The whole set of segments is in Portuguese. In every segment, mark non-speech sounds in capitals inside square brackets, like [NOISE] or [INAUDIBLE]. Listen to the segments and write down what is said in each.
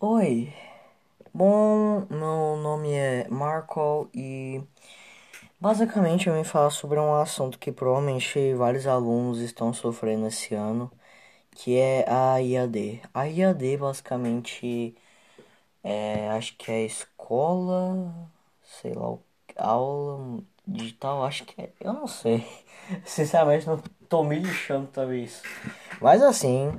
Oi, bom, meu nome é Marco e basicamente eu vim falar sobre um assunto que provavelmente vários alunos estão sofrendo esse ano, que é a IAD. A IAD basicamente é, acho que é escola, sei lá, aula digital, acho que é, eu não sei. [LAUGHS] Sinceramente não tô me lixando talvez. Mas assim,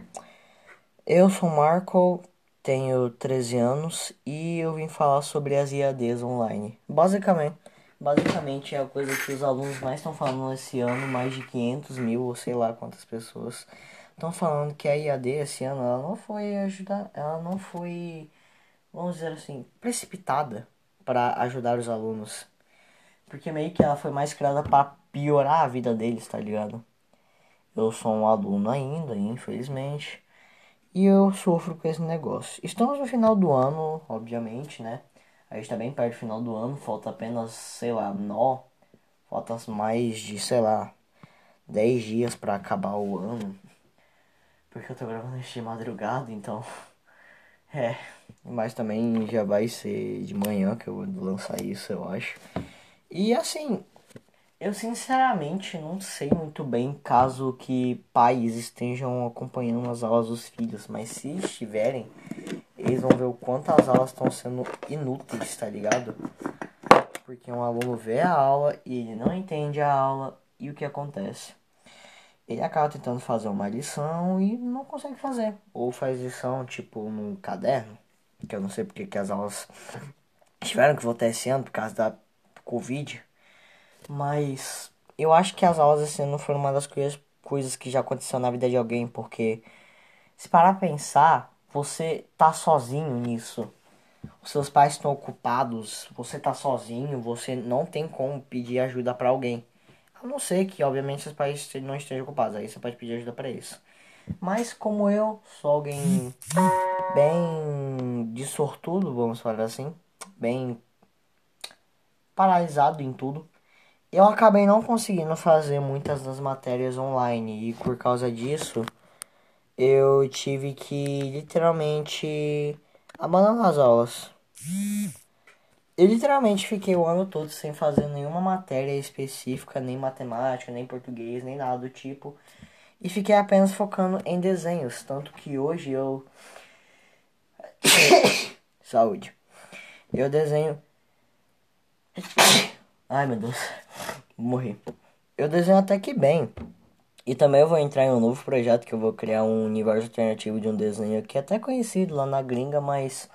eu sou Marco tenho 13 anos e eu vim falar sobre as IADs online. Basicamente, basicamente é a coisa que os alunos mais estão falando esse ano, mais de 500 mil ou sei lá quantas pessoas estão falando que a IAD esse ano ela não foi ajudar, ela não foi, vamos dizer assim, precipitada para ajudar os alunos. Porque meio que ela foi mais criada para piorar a vida deles, tá ligado? Eu sou um aluno ainda, infelizmente. E eu sofro com esse negócio. Estamos no final do ano, obviamente, né? A gente tá bem perto do final do ano, falta apenas, sei lá, nó. Falta mais de, sei lá, 10 dias para acabar o ano. Porque eu tô gravando isso de madrugada, então. [LAUGHS] É. Mas também já vai ser de manhã que eu vou lançar isso, eu acho. E assim, eu sinceramente não sei muito bem caso que pais estejam acompanhando as aulas dos filhos, mas se estiverem, eles vão ver o quanto as aulas estão sendo inúteis, tá ligado? Porque um aluno vê a aula e ele não entende a aula e o que acontece? Ele acaba tentando fazer uma lição e não consegue fazer. Ou faz lição tipo no caderno, que eu não sei porque que as aulas tiveram que voltar esse ano por causa da Covid. Mas eu acho que as aulas esse ano foram uma das coisas, coisas que já aconteceu na vida de alguém, porque se parar pra pensar, você tá sozinho nisso. Os seus pais estão ocupados, você tá sozinho, você não tem como pedir ajuda para alguém. A não ser que, obviamente, seus pais não estejam ocupados, aí você pode pedir ajuda para isso. Mas como eu sou alguém bem de sortudo, vamos falar assim, bem paralisado em tudo, eu acabei não conseguindo fazer muitas das matérias online e por causa disso eu tive que literalmente abandonar as aulas. Eu literalmente fiquei o ano todo sem fazer nenhuma matéria específica, nem matemática, nem português, nem nada do tipo. E fiquei apenas focando em desenhos. Tanto que hoje eu. [COUGHS] Saúde. Eu desenho. [COUGHS] Ai meu Deus morri. Eu desenho até que bem. E também eu vou entrar em um novo projeto que eu vou criar um universo alternativo de um desenho que é até conhecido lá na gringa, mas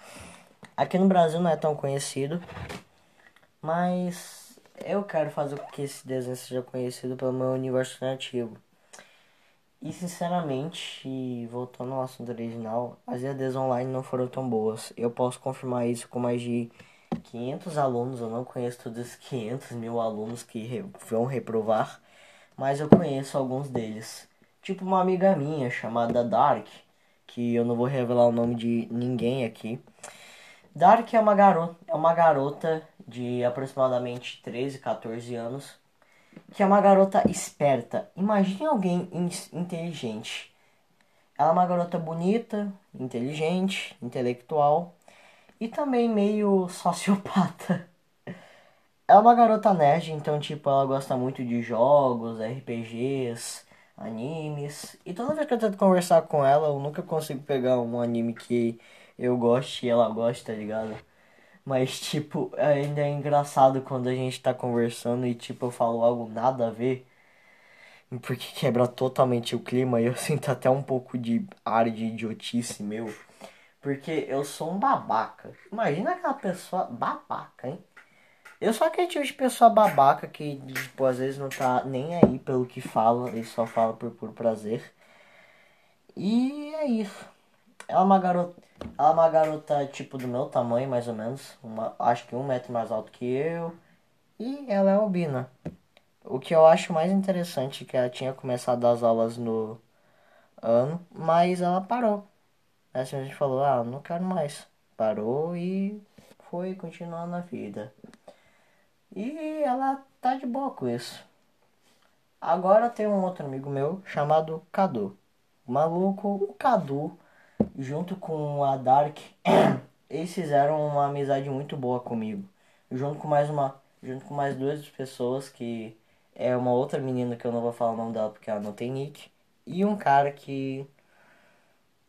aqui no Brasil não é tão conhecido. Mas eu quero fazer com que esse desenho seja conhecido pelo meu universo alternativo. E sinceramente, voltando ao assunto original, as EADs online não foram tão boas. Eu posso confirmar isso com mais de 500 alunos, eu não conheço todos os 500 mil alunos que vão reprovar, mas eu conheço alguns deles. Tipo uma amiga minha chamada Dark, que eu não vou revelar o nome de ninguém aqui. Dark é uma garota, é uma garota de aproximadamente 13, 14 anos, que é uma garota esperta. Imagine alguém inteligente. Ela é uma garota bonita, inteligente, intelectual e também meio [LAUGHS] sociopata. É uma garota nerd, então tipo, ela gosta muito de jogos, RPGs, animes. E toda vez que eu tento conversar com ela, eu nunca consigo pegar um anime que eu goste e ela gosta, tá ligado? Mas tipo, ainda é engraçado quando a gente tá conversando e tipo, eu falo algo nada a ver. Porque quebra totalmente o clima e eu [LAUGHS] sinto até um pouco de ar de idiotice meu. Porque eu sou um babaca. Imagina aquela pessoa babaca, hein? Eu sou aquele tipo de pessoa babaca que, tipo, às vezes não tá nem aí pelo que fala, ele só fala por puro prazer. E é isso. Ela é uma garota. Ela é uma garota, tipo, do meu tamanho, mais ou menos. Uma, acho que um metro mais alto que eu. E ela é albina. O que eu acho mais interessante é que ela tinha começado as aulas no ano, mas ela parou. Assim a gente falou, ah, não quero mais. Parou e foi continuando na vida. E ela tá de boa com isso. Agora tem um outro amigo meu chamado Cadu. O maluco, o Cadu, junto com a Dark, [COUGHS] eles fizeram uma amizade muito boa comigo. Junto com mais uma, junto com mais duas pessoas que é uma outra menina que eu não vou falar o nome dela porque ela não tem nick e um cara que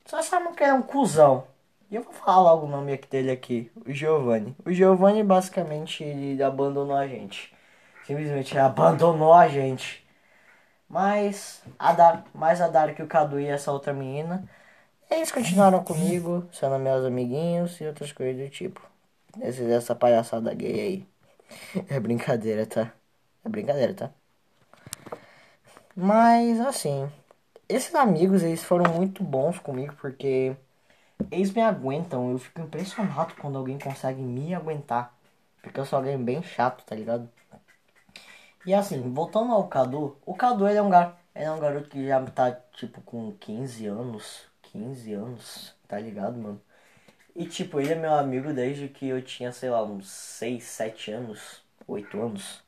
só sabe que é um cuzão. E eu vou falar logo o nome dele aqui, o Giovanni. O Giovanni basicamente ele abandonou a gente. Simplesmente abandonou a gente. Mas a Dar, mais a Dark e o Cadu e essa outra menina, eles continuaram comigo, sendo meus amiguinhos e outras coisas do tipo. Esse, essa palhaçada gay aí. É brincadeira, tá? É brincadeira, tá? Mas assim, esses amigos eles foram muito bons comigo porque eles me aguentam. Eu fico impressionado quando alguém consegue me aguentar. Porque eu sou alguém bem chato, tá ligado? E assim, voltando ao Cadu, o Cadu ele é um garoto, ele é um garoto que já tá tipo com 15 anos. 15 anos, tá ligado, mano? E tipo, ele é meu amigo desde que eu tinha, sei lá, uns 6, 7 anos, 8 anos.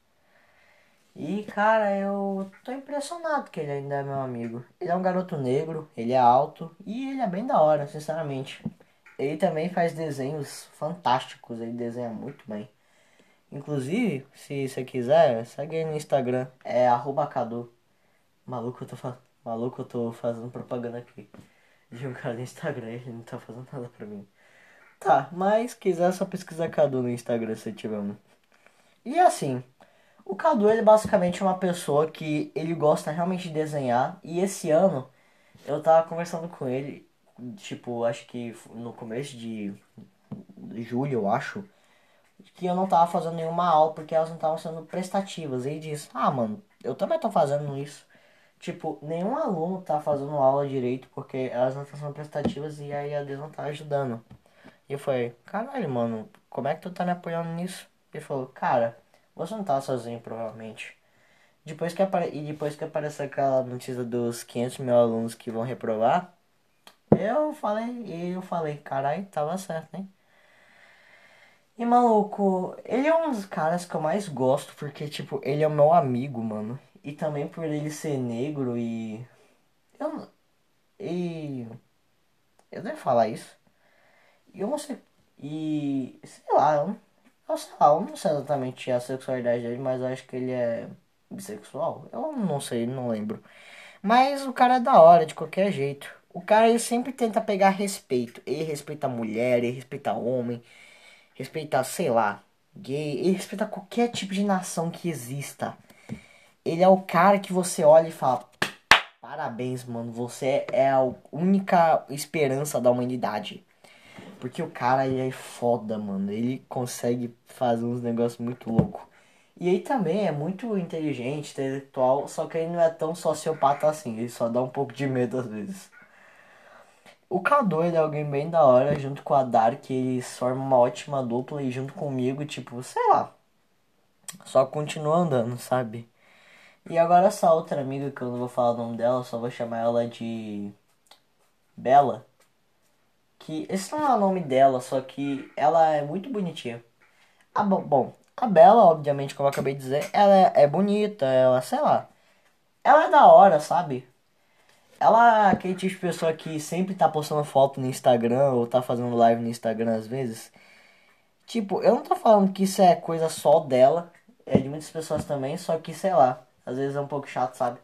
E cara, eu tô impressionado que ele ainda é meu amigo. Ele é um garoto negro, ele é alto e ele é bem da hora, sinceramente. Ele também faz desenhos fantásticos, ele desenha muito bem. Inclusive, se você quiser, segue aí no Instagram, é Cadu. Maluco, eu tô, fa... Maluco, eu tô fazendo propaganda aqui. De um cara no Instagram, ele não tá fazendo nada pra mim. Tá, mas quiser só pesquisar Cadu no Instagram se tiver um. E assim, o Cadu ele basicamente é uma pessoa que ele gosta realmente de desenhar. E esse ano eu tava conversando com ele, tipo, acho que no começo de julho, eu acho, que eu não tava fazendo nenhuma aula porque elas não estavam sendo prestativas. E ele disse, ah mano, eu também tô fazendo isso. Tipo, nenhum aluno tá fazendo aula direito porque elas não estão sendo prestativas e aí a Deus não tá ajudando. E eu falei, caralho, mano, como é que tu tá me apoiando nisso? Ele falou, cara, você não tá sozinho, provavelmente. Depois que apare... E depois que apareceu aquela notícia dos 500 mil alunos que vão reprovar, eu falei, eu falei, caralho, tava certo, hein? E maluco, ele é um dos caras que eu mais gosto, porque, tipo, ele é o meu amigo, mano. E também por ele ser negro e. Eu. E. Eu devo falar isso. E eu não sei. E. Sei lá, eu eu sei lá, eu não sei exatamente a sexualidade dele, mas eu acho que ele é bissexual. Eu não sei, não lembro. Mas o cara é da hora, de qualquer jeito. O cara ele sempre tenta pegar respeito. Ele respeita mulher, ele respeita homem, respeita, sei lá, gay, ele respeita qualquer tipo de nação que exista. Ele é o cara que você olha e fala: Parabéns, mano, você é a única esperança da humanidade. Porque o cara é foda, mano. Ele consegue fazer uns negócios muito loucos. E ele também é muito inteligente, intelectual, só que ele não é tão sociopata assim. Ele só dá um pouco de medo às vezes. O Cadu, ele é alguém bem da hora, junto com a Dark, eles formam uma ótima dupla e junto comigo, tipo, sei lá. Só continua andando, sabe? E agora essa outra amiga que eu não vou falar o nome dela, só vou chamar ela de Bela que esse não é o nome dela, só que ela é muito bonitinha. Ah, bom, bom, a Bela, obviamente, como eu acabei de dizer, ela é, é bonita, ela, sei lá. Ela é da hora, sabe? Ela é aquele tipo de pessoa que sempre tá postando foto no Instagram ou tá fazendo live no Instagram às vezes. Tipo, eu não tô falando que isso é coisa só dela, é de muitas pessoas também, só que sei lá, às vezes é um pouco chato, sabe?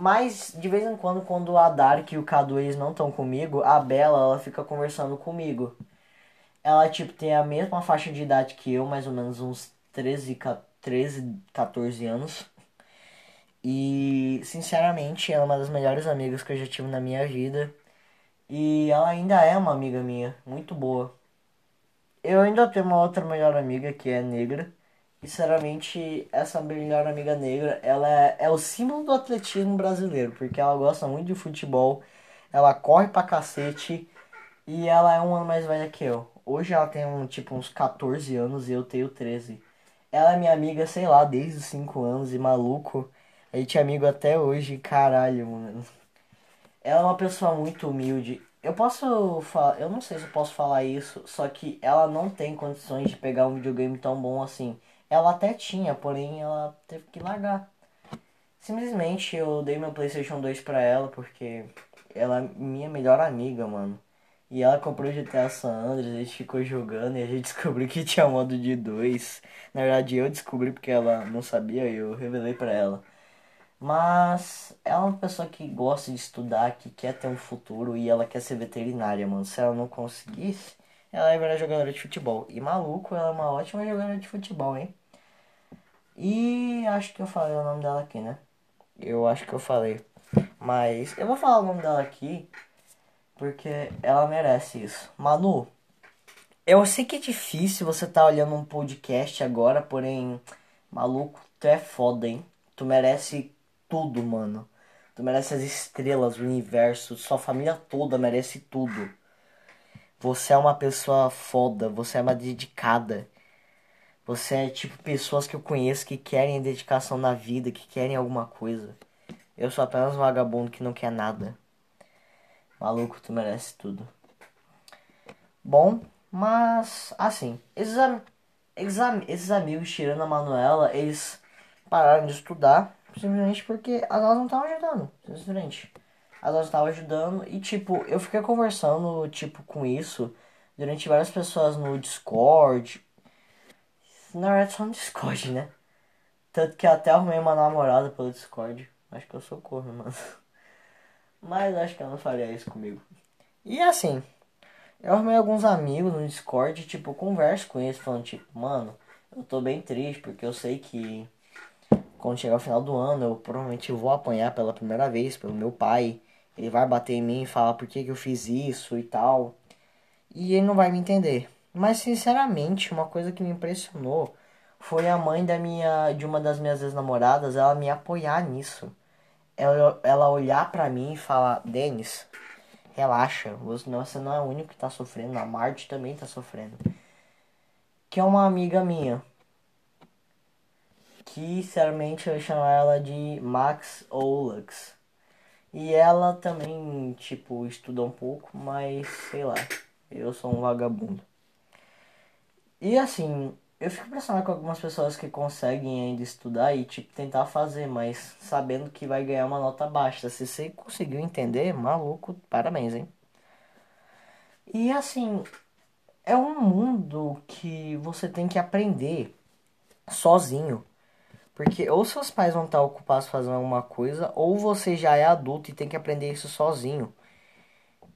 Mas de vez em quando, quando a Dark e o Cadu eles não estão comigo, a Bela ela fica conversando comigo. Ela tipo tem a mesma faixa de idade que eu, mais ou menos uns 13, 13 14 anos. E sinceramente, ela é uma das melhores amigas que eu já tive na minha vida. E ela ainda é uma amiga minha, muito boa. Eu ainda tenho uma outra melhor amiga que é negra. Sinceramente, essa melhor amiga negra, ela é, é, o símbolo do atletismo brasileiro, porque ela gosta muito de futebol, ela corre pra cacete e ela é um ano mais velha que eu. Hoje ela tem um, tipo uns 14 anos e eu tenho 13. Ela é minha amiga, sei lá, desde os 5 anos e maluco. A gente é amigo até hoje, caralho, mano. Ela é uma pessoa muito humilde. Eu posso falar, eu não sei se eu posso falar isso, só que ela não tem condições de pegar um videogame tão bom assim. Ela até tinha, porém ela teve que largar. Simplesmente eu dei meu PlayStation 2 pra ela porque ela é minha melhor amiga, mano. E ela comprou GTA San Andreas, a gente ficou jogando e a gente [LAUGHS] descobriu que tinha modo de dois. Na verdade eu descobri porque ela não sabia e eu revelei pra ela. Mas ela é uma pessoa que gosta de estudar, que quer ter um futuro e ela quer ser veterinária, mano. Se ela não conseguisse, ela ia virar jogadora de futebol. E maluco, ela é uma ótima jogadora de futebol, hein? E acho que eu falei o nome dela aqui, né? Eu acho que eu falei. Mas eu vou falar o nome dela aqui porque ela merece isso. Manu, eu sei que é difícil você tá olhando um podcast agora, porém, maluco, tu é foda, hein? Tu merece tudo, mano. Tu merece as estrelas, o universo, sua família toda merece tudo. Você é uma pessoa foda, você é uma dedicada. Você é tipo pessoas que eu conheço que querem dedicação na vida, que querem alguma coisa. Eu sou apenas um vagabundo que não quer nada. Maluco, tu merece tudo. Bom, mas assim, esses, am esses, am esses amigos tirando a Manuela, eles pararam de estudar simplesmente porque as aulas não estavam ajudando, simplesmente. As aulas estavam ajudando e tipo, eu fiquei conversando tipo com isso durante várias pessoas no Discord. Na verdade só no Discord, né? Tanto que até arrumei uma namorada pelo Discord. Acho que eu sou mano. Mas acho que ela não faria isso comigo. E assim, eu arrumei alguns amigos no Discord, tipo, converso com eles, falando, tipo, mano, eu tô bem triste, porque eu sei que quando chegar o final do ano, eu provavelmente vou apanhar pela primeira vez pelo meu pai. Ele vai bater em mim e falar por que, que eu fiz isso e tal. E ele não vai me entender. Mas sinceramente, uma coisa que me impressionou foi a mãe da minha de uma das minhas ex-namoradas, ela me apoiar nisso ela, ela olhar para mim e falar, Denis, relaxa, você não é o único que tá sofrendo, a Marte também tá sofrendo. Que é uma amiga minha. Que sinceramente eu chamo ela de Max Olux. E ela também, tipo, estuda um pouco, mas sei lá, eu sou um vagabundo. E assim, eu fico impressionado com algumas pessoas que conseguem ainda estudar e tipo tentar fazer, mas sabendo que vai ganhar uma nota baixa. Se você conseguiu entender, maluco, parabéns, hein? E assim, é um mundo que você tem que aprender sozinho. Porque ou seus pais vão estar ocupados fazendo alguma coisa, ou você já é adulto e tem que aprender isso sozinho.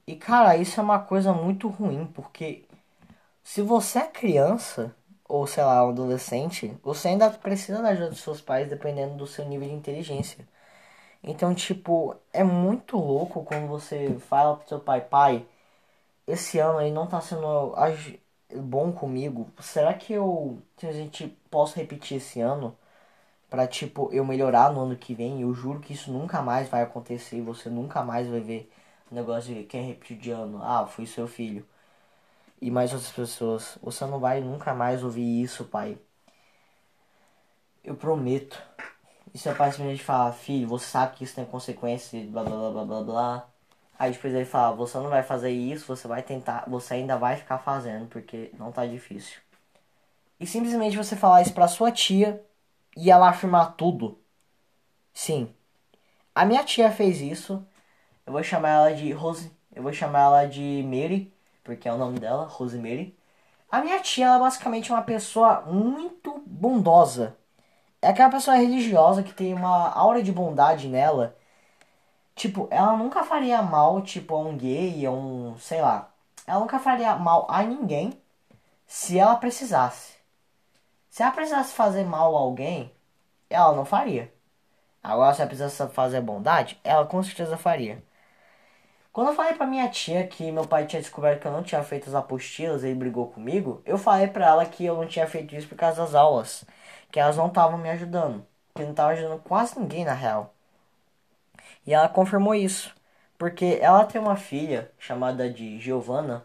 E cara, isso é uma coisa muito ruim, porque se você é criança, ou sei lá, um adolescente, você ainda precisa da ajuda dos seus pais dependendo do seu nível de inteligência. Então, tipo, é muito louco quando você fala pro seu pai, pai, esse ano aí não tá sendo bom comigo. Será que eu gente posso repetir esse ano para tipo eu melhorar no ano que vem? Eu juro que isso nunca mais vai acontecer, você nunca mais vai ver o negócio de quem repetir de ano. Ah, foi seu filho e mais outras pessoas. Você não vai nunca mais ouvir isso, pai. Eu prometo. E seu pai simplesmente fala, filho, você sabe que isso tem consequências, blá blá blá blá blá. Aí depois ele fala, você não vai fazer isso, você vai tentar, você ainda vai ficar fazendo, porque não tá difícil. E simplesmente você falar isso pra sua tia e ela afirmar tudo. Sim. A minha tia fez isso. Eu vou chamar ela de Rose. Eu vou chamar ela de Mary porque é o nome dela, Rosemary. A minha tia, ela é basicamente uma pessoa muito bondosa. É aquela pessoa religiosa que tem uma aura de bondade nela. Tipo, ela nunca faria mal, tipo, a um gay, a um, sei lá. Ela nunca faria mal a ninguém se ela precisasse. Se ela precisasse fazer mal a alguém, ela não faria. Agora, se ela precisasse fazer bondade, ela com certeza faria. Quando eu falei pra minha tia que meu pai tinha descoberto que eu não tinha feito as apostilas, ele brigou comigo, eu falei pra ela que eu não tinha feito isso por causa das aulas, que elas não estavam me ajudando, que não estavam ajudando quase ninguém na real. E ela confirmou isso, porque ela tem uma filha chamada de Giovanna,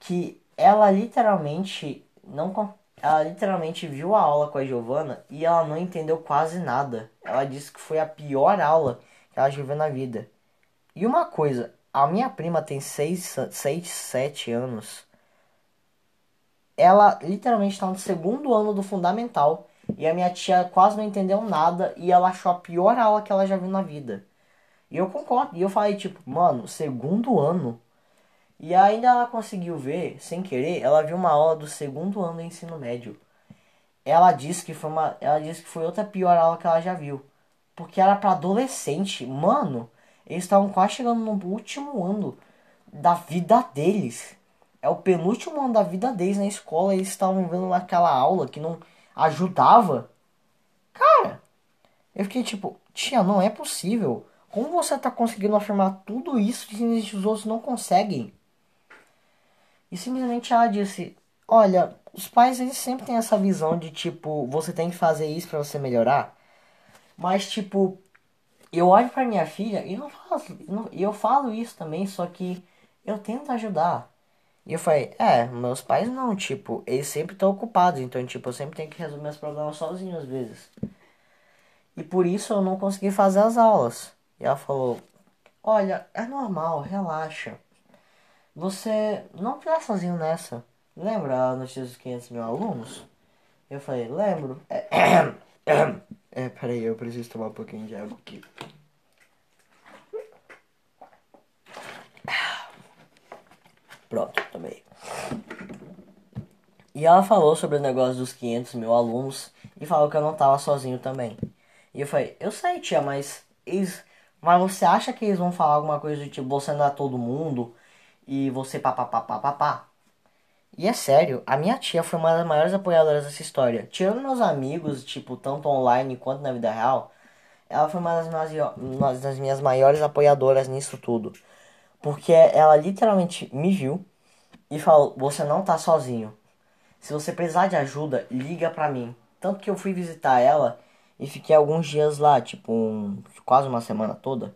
que ela literalmente não ela literalmente viu a aula com a Giovanna e ela não entendeu quase nada. Ela disse que foi a pior aula que ela já viu na vida. E uma coisa, a minha prima tem 6, 6 7 anos. Ela literalmente está no segundo ano do fundamental. E a minha tia quase não entendeu nada. E ela achou a pior aula que ela já viu na vida. E eu concordo. E eu falei, tipo, mano, segundo ano. E ainda ela conseguiu ver, sem querer, ela viu uma aula do segundo ano do ensino médio. Ela disse que foi uma, ela disse que foi outra pior aula que ela já viu, porque era para adolescente. Mano, eles estavam quase chegando no último ano da vida deles. É o penúltimo ano da vida deles na escola eles estavam vendo aquela aula que não ajudava. Cara, eu fiquei tipo, tia, não é possível. Como você tá conseguindo afirmar tudo isso que os outros não conseguem? E simplesmente ela disse: Olha, os pais eles sempre têm essa visão de tipo, você tem que fazer isso para você melhorar. Mas tipo, eu olho para minha filha e não não, eu falo isso também, só que eu tento ajudar. E eu falei, é, meus pais não, tipo, eles sempre estão ocupados, então tipo, eu sempre tenho que resolver meus problemas sozinho às vezes. E por isso eu não consegui fazer as aulas. E ela falou, olha, é normal, relaxa. Você não está sozinho nessa. Lembra a notícia dos 500 mil alunos? Eu falei, lembro. É, [COUGHS] é, peraí, eu preciso tomar um pouquinho de água aqui. Pronto, tomei. E ela falou sobre o negócio dos 500 mil alunos e falou que eu não tava sozinho também. E eu falei, eu sei, tia, mas eles. Mas você acha que eles vão falar alguma coisa do tipo, você não é todo mundo? e você papapá. E é sério, a minha tia foi uma das maiores apoiadoras dessa história. Tirando meus amigos, tipo, tanto online quanto na vida real, ela foi uma das, minhas, uma das minhas maiores apoiadoras nisso tudo. Porque ela literalmente me viu e falou: Você não tá sozinho. Se você precisar de ajuda, liga pra mim. Tanto que eu fui visitar ela e fiquei alguns dias lá, tipo, um, quase uma semana toda.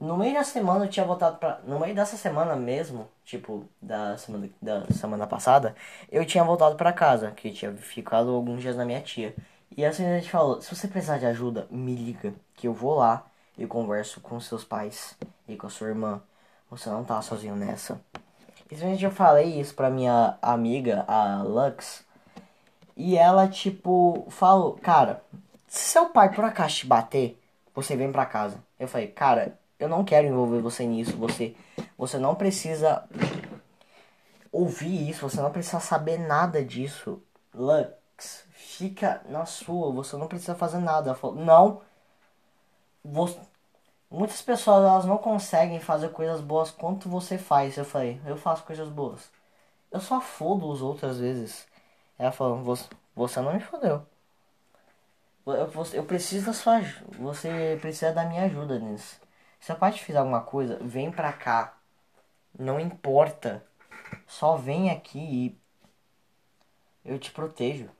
No meio da semana eu tinha voltado pra. No meio dessa semana mesmo, tipo, da semana, da semana passada, eu tinha voltado para casa, que tinha ficado alguns dias na minha tia. E assim a gente falou, se você precisar de ajuda, me liga, que eu vou lá e converso com seus pais e com a sua irmã. Você não tá sozinho nessa. E simplesmente eu falei isso pra minha amiga, a Lux. E ela, tipo, falou, cara, se seu pai por acaso te bater, você vem pra casa. Eu falei, cara, eu não quero envolver você nisso. Você, você não precisa ouvir isso. Você não precisa saber nada disso. Lux, fica na sua. Você não precisa fazer nada. Ela falou, não. Você, muitas pessoas elas não conseguem fazer coisas boas quanto você faz. Eu falei, eu faço coisas boas. Eu só fodo os outros às vezes. Ela falou, você, você não me fodeu. Eu, eu preciso da sua Você precisa da minha ajuda nisso. Se a parte fizer alguma coisa, vem pra cá. Não importa. Só vem aqui e eu te protejo.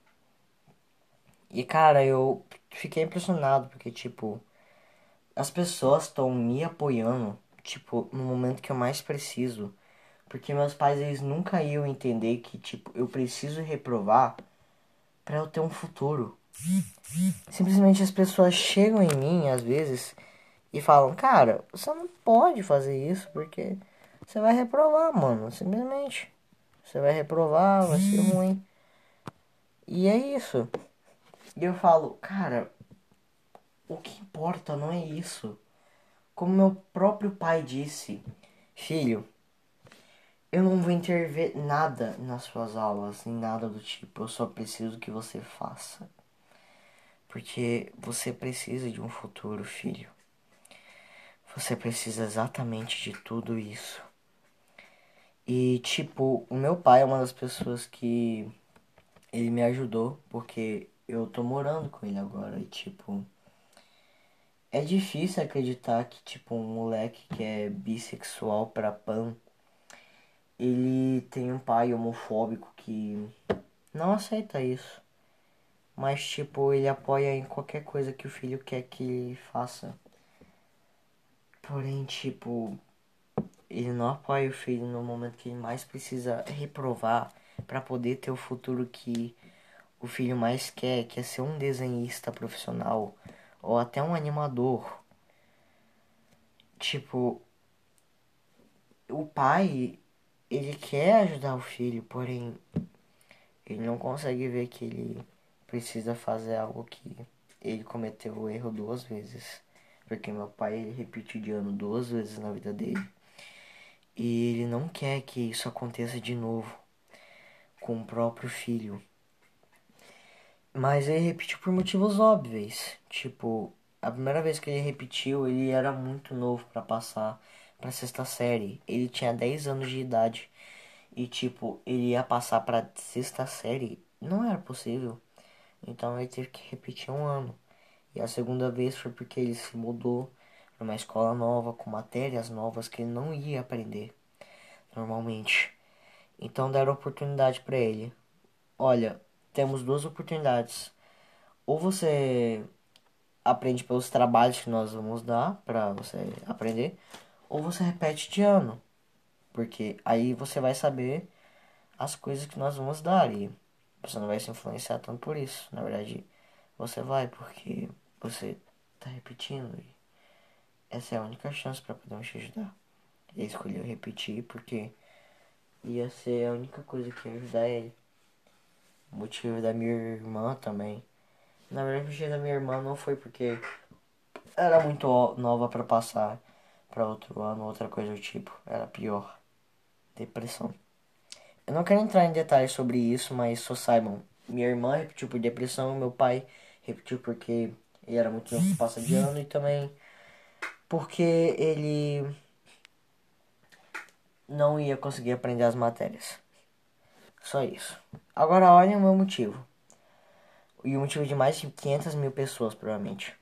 E cara, eu fiquei impressionado porque tipo as pessoas estão me apoiando, tipo, no momento que eu mais preciso. Porque meus pais eles nunca iam entender que tipo eu preciso reprovar para eu ter um futuro. Simplesmente as pessoas chegam em mim às vezes e falam, cara, você não pode fazer isso porque você vai reprovar, mano. Simplesmente. Você vai reprovar, vai ser ruim. E é isso. E eu falo, cara, o que importa não é isso. Como meu próprio pai disse, filho, eu não vou intervir nada nas suas aulas, nem nada do tipo. Eu só preciso que você faça. Porque você precisa de um futuro, filho. Você precisa exatamente de tudo isso. E tipo, o meu pai é uma das pessoas que ele me ajudou porque eu tô morando com ele agora e tipo é difícil acreditar que tipo um moleque que é bissexual para pan ele tem um pai homofóbico que não aceita isso. Mas tipo, ele apoia em qualquer coisa que o filho quer que ele faça. Porém, tipo, ele não apoia o filho no momento que ele mais precisa reprovar para poder ter o futuro que o filho mais quer, que é ser um desenhista profissional ou até um animador. Tipo, o pai, ele quer ajudar o filho, porém ele não consegue ver que ele precisa fazer algo que ele cometeu o erro duas vezes porque meu pai ele repetiu de ano duas vezes na vida dele. E ele não quer que isso aconteça de novo com o próprio filho. Mas ele repetiu por motivos óbvios. Tipo, a primeira vez que ele repetiu, ele era muito novo para passar pra sexta série. Ele tinha 10 anos de idade. E tipo, ele ia passar pra sexta série. Não era possível. Então ele teve que repetir um ano. E a segunda vez foi porque ele se mudou para uma escola nova, com matérias novas que ele não ia aprender normalmente. Então deram oportunidade para ele. Olha, temos duas oportunidades. Ou você aprende pelos trabalhos que nós vamos dar para você aprender, ou você repete de ano. Porque aí você vai saber as coisas que nós vamos dar e você não vai se influenciar tanto por isso. Na verdade, você vai porque você tá repetindo e essa é a única chance para poder te ajudar. Ele escolheu repetir porque ia ser a única coisa que ia ajudar ele. Motivo da minha irmã também. Na verdade, o motivo da minha irmã não foi porque era muito nova para passar para outro ano, outra coisa do tipo. Era pior. Depressão. Eu não quero entrar em detalhes sobre isso, mas só saibam. Minha irmã repetiu por depressão, meu pai repetiu porque ele era muito novo passa de ano e também porque ele não ia conseguir aprender as matérias. Só isso. Agora olhem o meu motivo. E o motivo de mais de 500 mil pessoas, provavelmente.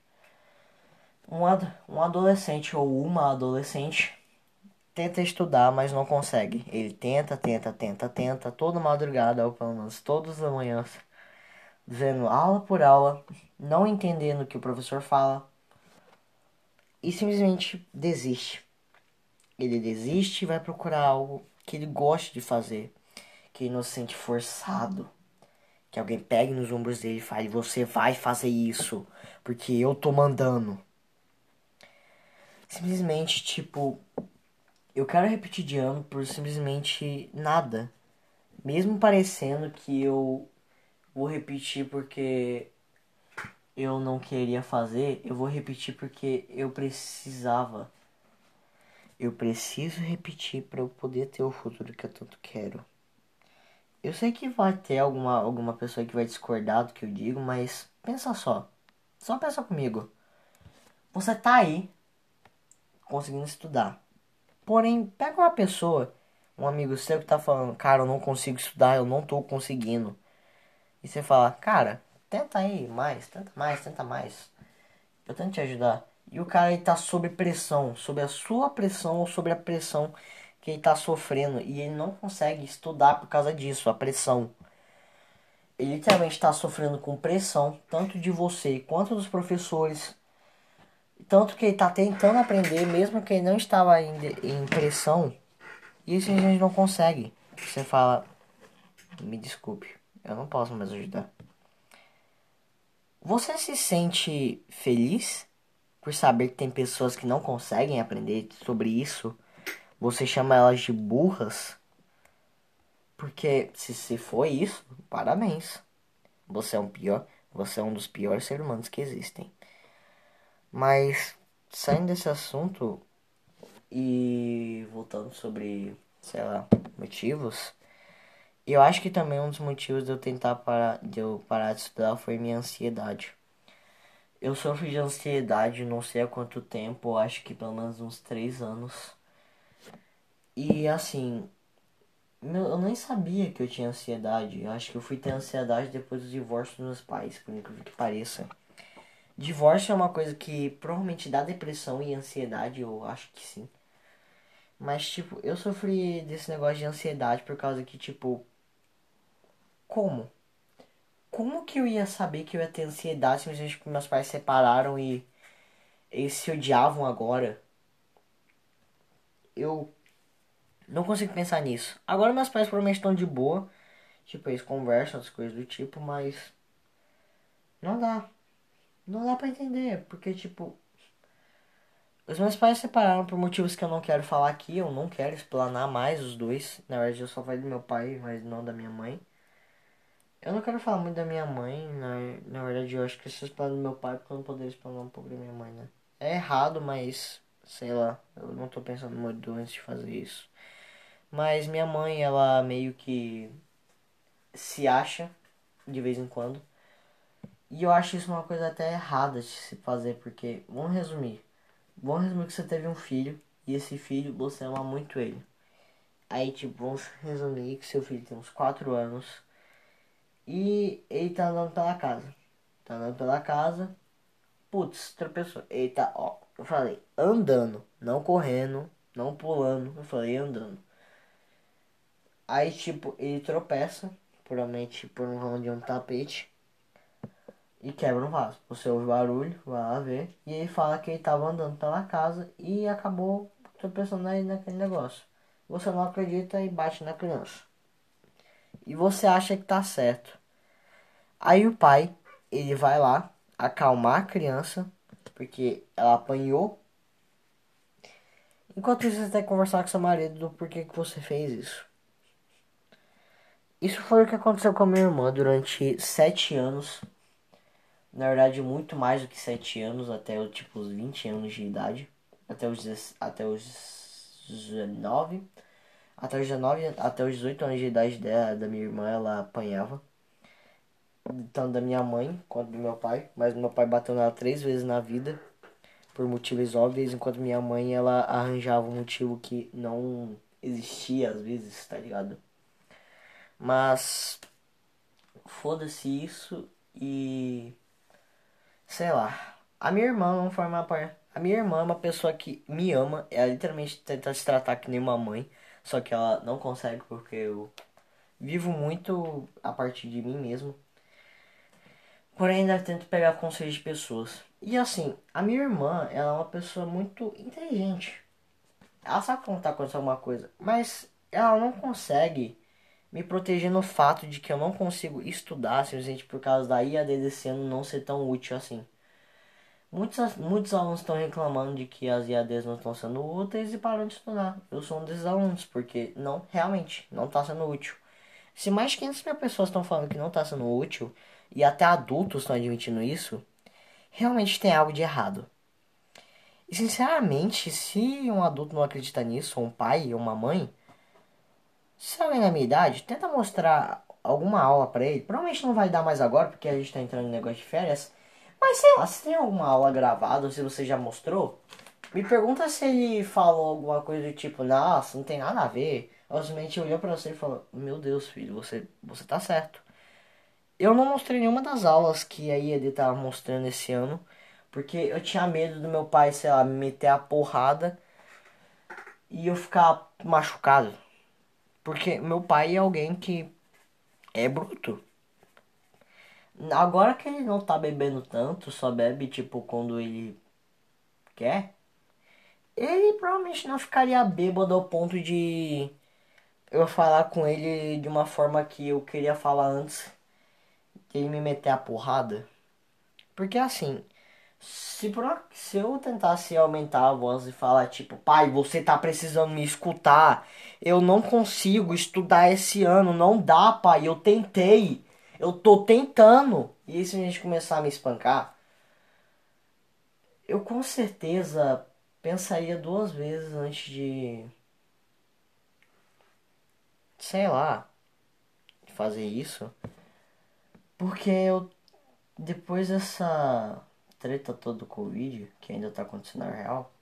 Um, ad um adolescente ou uma adolescente tenta estudar, mas não consegue. Ele tenta, tenta, tenta, tenta, toda madrugada, ou pelo menos todas as manhãs, dizendo aula por aula, não entendendo o que o professor fala, e simplesmente desiste. Ele desiste e vai procurar algo que ele goste de fazer, que não se sente forçado. Que alguém pegue nos ombros dele e fale: Você vai fazer isso, porque eu tô mandando. Simplesmente, tipo, eu quero repetir de ano por simplesmente nada. Mesmo parecendo que eu vou repetir porque eu não queria fazer, eu vou repetir porque eu precisava. Eu preciso repetir para eu poder ter o futuro que eu tanto quero. Eu sei que vai ter alguma, alguma pessoa que vai discordar do que eu digo, mas pensa só. Só pensa comigo. Você tá aí conseguindo estudar. Porém, pega uma pessoa, um amigo seu que tá falando, cara, eu não consigo estudar, eu não tô conseguindo. E você fala, cara, tenta aí mais, tenta mais, tenta mais. Eu tento te ajudar. E o cara ele tá sob pressão, sob a sua pressão ou sobre a pressão que ele tá sofrendo. E ele não consegue estudar por causa disso, a pressão. Ele literalmente está sofrendo com pressão, tanto de você quanto dos professores. Tanto que ele está tentando aprender, mesmo que ele não estava em, em pressão. E isso a gente não consegue. Você fala, me desculpe, eu não posso mais ajudar. Você se sente feliz por saber que tem pessoas que não conseguem aprender sobre isso? Você chama elas de burras? Porque se, se for isso, parabéns. Você é um pior, você é um dos piores seres humanos que existem. Mas saindo desse assunto e voltando sobre, sei lá, motivos, eu acho que também um dos motivos de eu tentar parar, de eu parar de estudar foi minha ansiedade. Eu sofro de ansiedade não sei há quanto tempo, acho que pelo menos uns 3 anos. E assim, eu nem sabia que eu tinha ansiedade. Eu acho que eu fui ter ansiedade depois do divórcio dos meus pais, por incrível que pareça. Divórcio é uma coisa que provavelmente dá depressão e ansiedade, eu acho que sim. Mas, tipo, eu sofri desse negócio de ansiedade por causa que, tipo, como? Como que eu ia saber que eu ia ter ansiedade porque meus pais se separaram e eles se odiavam agora? Eu não consigo pensar nisso. Agora meus pais provavelmente estão de boa. Tipo, eles conversam, as coisas do tipo, mas. Não dá. Não dá pra entender. Porque, tipo. Os meus pais se separaram por motivos que eu não quero falar aqui. Eu não quero explanar mais os dois. Na verdade, eu só falei do meu pai, mas não da minha mãe. Eu não quero falar muito da minha mãe, na, na verdade eu acho que se explanar do meu pai porque eu não poderia explanar um pouco da minha mãe, né? É errado, mas sei lá, eu não tô pensando muito antes de fazer isso. Mas minha mãe, ela meio que se acha de vez em quando. E eu acho isso uma coisa até errada de se fazer, porque, vamos resumir. Vamos resumir que você teve um filho, e esse filho, você ama muito ele. Aí, tipo, vamos resumir que seu filho tem uns 4 anos, e ele tá andando pela casa. Tá andando pela casa, putz, tropeçou. Ele tá, ó, eu falei, andando, não correndo, não pulando, eu falei andando. Aí, tipo, ele tropeça, puramente por um ramo de um tapete, e quebra um vaso. Você ouve barulho, vai lá ver, e ele fala que ele tava andando pela casa e acabou tropeçando aí naquele negócio. Você não acredita e bate na criança. E você acha que tá certo. Aí o pai, ele vai lá acalmar a criança, porque ela apanhou Enquanto isso, você tem que conversar com seu marido do porquê que você fez isso. Isso foi o que aconteceu com a minha irmã durante sete anos. Na verdade, muito mais do que sete anos, até tipo, os 20 anos de idade. Até os, até os 19. Até os 19, até os 18 anos de idade dela, da minha irmã, ela apanhava. Tanto da minha mãe quanto do meu pai. Mas meu pai bateu nela três vezes na vida por motivos óbvios, enquanto minha mãe ela arranjava um motivo que não existia às vezes, tá ligado? Mas foda-se isso e sei lá. A minha irmã não forma parte. A minha irmã é uma pessoa que me ama, ela literalmente tenta se tratar que nem uma mãe, só que ela não consegue porque eu vivo muito a partir de mim mesmo. Porém, ainda tento pegar conselhos de pessoas. E assim, a minha irmã, ela é uma pessoa muito inteligente. Ela sabe tá acontecendo alguma coisa, mas ela não consegue me proteger no fato de que eu não consigo estudar simplesmente por causa da IAD desse ano não ser tão útil assim. Muitos, muitos alunos estão reclamando de que as IADs não estão sendo úteis e param de estudar. Eu sou um desses alunos, porque não, realmente, não está sendo útil. Se mais de 500 mil pessoas estão falando que não está sendo útil, e até adultos estão admitindo isso, realmente tem algo de errado. E sinceramente, se um adulto não acredita nisso, ou um pai ou uma mãe, se alguém na minha idade, tenta mostrar alguma aula para ele. Provavelmente não vai dar mais agora, porque a gente tá entrando em negócio de férias. Mas sei lá, se tem alguma aula gravada, ou se você já mostrou, me pergunta se ele falou alguma coisa do tipo, nossa, não tem nada a ver. Ou simplesmente olhou pra você e falou, meu Deus, filho, você, você tá certo. Eu não mostrei nenhuma das aulas que a IED tava mostrando esse ano, porque eu tinha medo do meu pai, sei lá, me meter a porrada e eu ficar machucado. Porque meu pai é alguém que é bruto. Agora que ele não tá bebendo tanto, só bebe tipo quando ele quer, ele provavelmente não ficaria bêbado ao ponto de eu falar com ele de uma forma que eu queria falar antes ele me meter a porrada. Porque assim, se, por, se eu tentasse aumentar a voz e falar tipo, pai, você tá precisando me escutar, eu não consigo estudar esse ano, não dá, pai, eu tentei, eu tô tentando. E se a gente começar a me espancar, eu com certeza pensaria duas vezes antes de. Sei lá, fazer isso. Porque eu, depois dessa treta toda do Covid, que ainda tá acontecendo na real,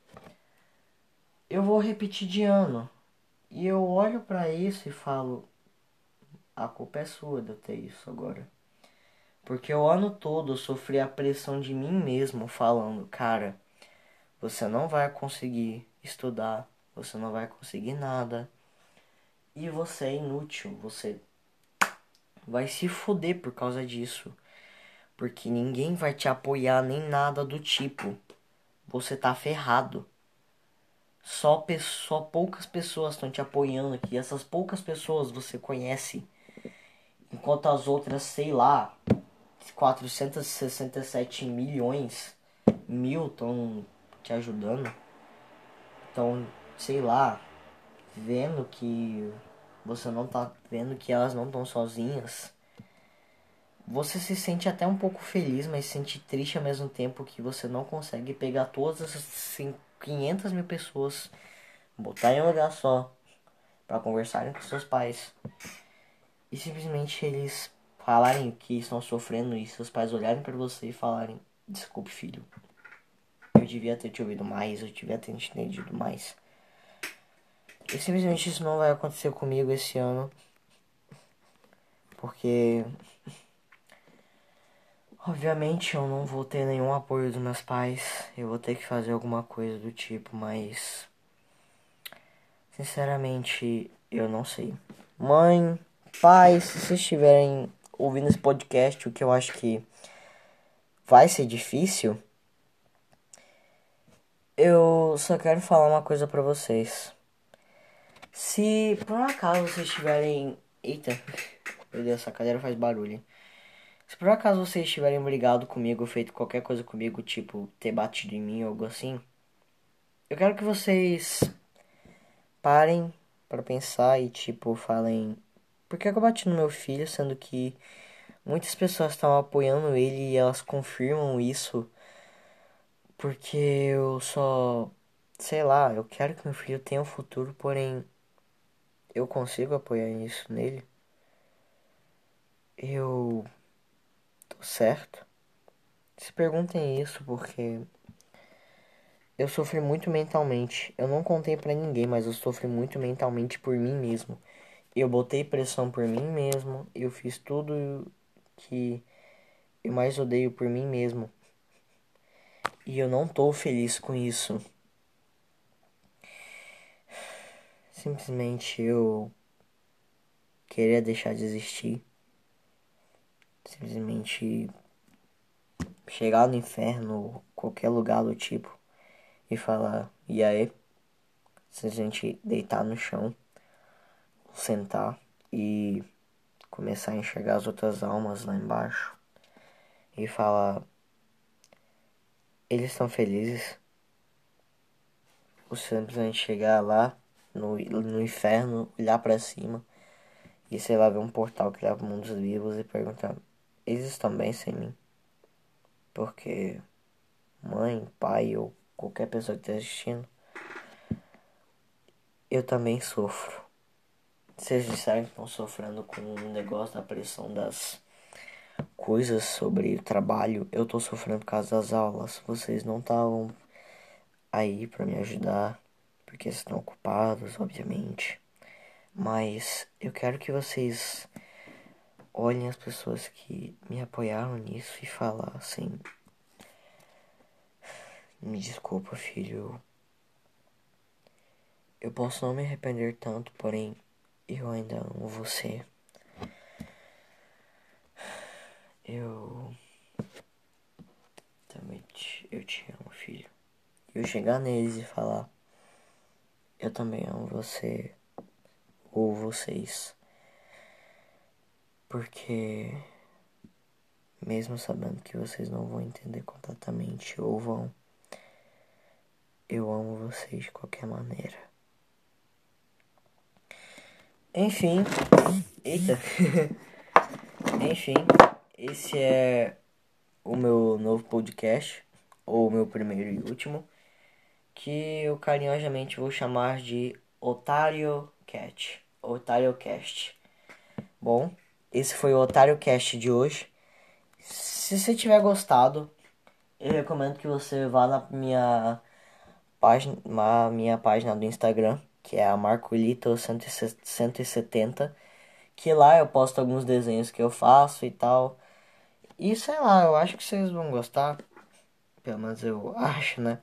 eu vou repetir de ano. E eu olho para isso e falo, a culpa é sua de eu ter isso agora. Porque o ano todo eu sofri a pressão de mim mesmo falando, cara, você não vai conseguir estudar, você não vai conseguir nada. E você é inútil, você vai se foder por causa disso. Porque ninguém vai te apoiar nem nada do tipo. Você tá ferrado. Só, só poucas pessoas estão te apoiando aqui. Essas poucas pessoas você conhece. Enquanto as outras, sei lá, 467 milhões, mil estão te ajudando. Então, sei lá, vendo que você não tá vendo que elas não estão sozinhas. Você se sente até um pouco feliz, mas se sente triste ao mesmo tempo que você não consegue pegar todas essas 500 mil pessoas, botar em um lugar só, para conversarem com seus pais e simplesmente eles falarem que estão sofrendo e seus pais olharem para você e falarem: Desculpe, filho, eu devia ter te ouvido mais, eu devia ter te entendido mais. E simplesmente isso não vai acontecer comigo esse ano. Porque. Obviamente eu não vou ter nenhum apoio dos meus pais. Eu vou ter que fazer alguma coisa do tipo, mas. Sinceramente, eu não sei. Mãe, pai, se vocês estiverem ouvindo esse podcast, o que eu acho que vai ser difícil, eu só quero falar uma coisa para vocês. Se por um acaso vocês estiverem. Eita, meu Deus, essa cadeira faz barulho. Se por acaso vocês tiverem brigado comigo, feito qualquer coisa comigo, tipo ter batido em mim ou algo assim, eu quero que vocês parem para pensar e tipo falem por que eu bati no meu filho, sendo que muitas pessoas estão apoiando ele e elas confirmam isso porque eu só sei lá, eu quero que meu filho tenha um futuro, porém eu consigo apoiar isso nele. Eu certo. Se perguntem isso porque eu sofri muito mentalmente. Eu não contei para ninguém, mas eu sofri muito mentalmente por mim mesmo. Eu botei pressão por mim mesmo, eu fiz tudo que eu mais odeio por mim mesmo. E eu não tô feliz com isso. Simplesmente eu queria deixar de existir. Simplesmente chegar no inferno, qualquer lugar do tipo, e falar, e aí? Gente deitar no chão, sentar e começar a enxergar as outras almas lá embaixo e falar, eles estão felizes. Ou simplesmente chegar lá no, no inferno, olhar para cima e sei lá ver um portal que leva pro mundo dos vivos e perguntar: eles estão bem sem mim? Porque mãe, pai ou qualquer pessoa que esteja assistindo, eu também sofro. Vocês disseram que estão sofrendo com o negócio da pressão das coisas sobre o trabalho. Eu tô sofrendo por causa das aulas. Vocês não estavam aí para me ajudar porque estão ocupados, obviamente. Mas eu quero que vocês olhem as pessoas que me apoiaram nisso e falar assim: Me desculpa, filho. Eu posso não me arrepender tanto, porém eu ainda amo você. Eu também te, eu te amo, filho. Eu chegar neles e falar eu também amo você ou vocês. Porque mesmo sabendo que vocês não vão entender completamente ou vão, eu amo vocês de qualquer maneira. Enfim, eita. [LAUGHS] Enfim, esse é o meu novo podcast, ou meu primeiro e último que eu carinhosamente vou chamar de Otário Cat. Otário Cast. Bom, esse foi o Otário Cast de hoje. Se você tiver gostado, eu recomendo que você vá na minha página, na minha página do Instagram, que é a Marcolito170, que lá eu posto alguns desenhos que eu faço e tal. E sei lá, eu acho que vocês vão gostar. Pelo menos eu [LAUGHS] acho, né?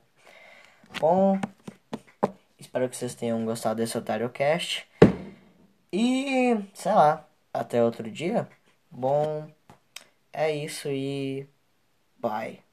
Bom, espero que vocês tenham gostado desse Otário Cast. E, sei lá, até outro dia. Bom, é isso e bye.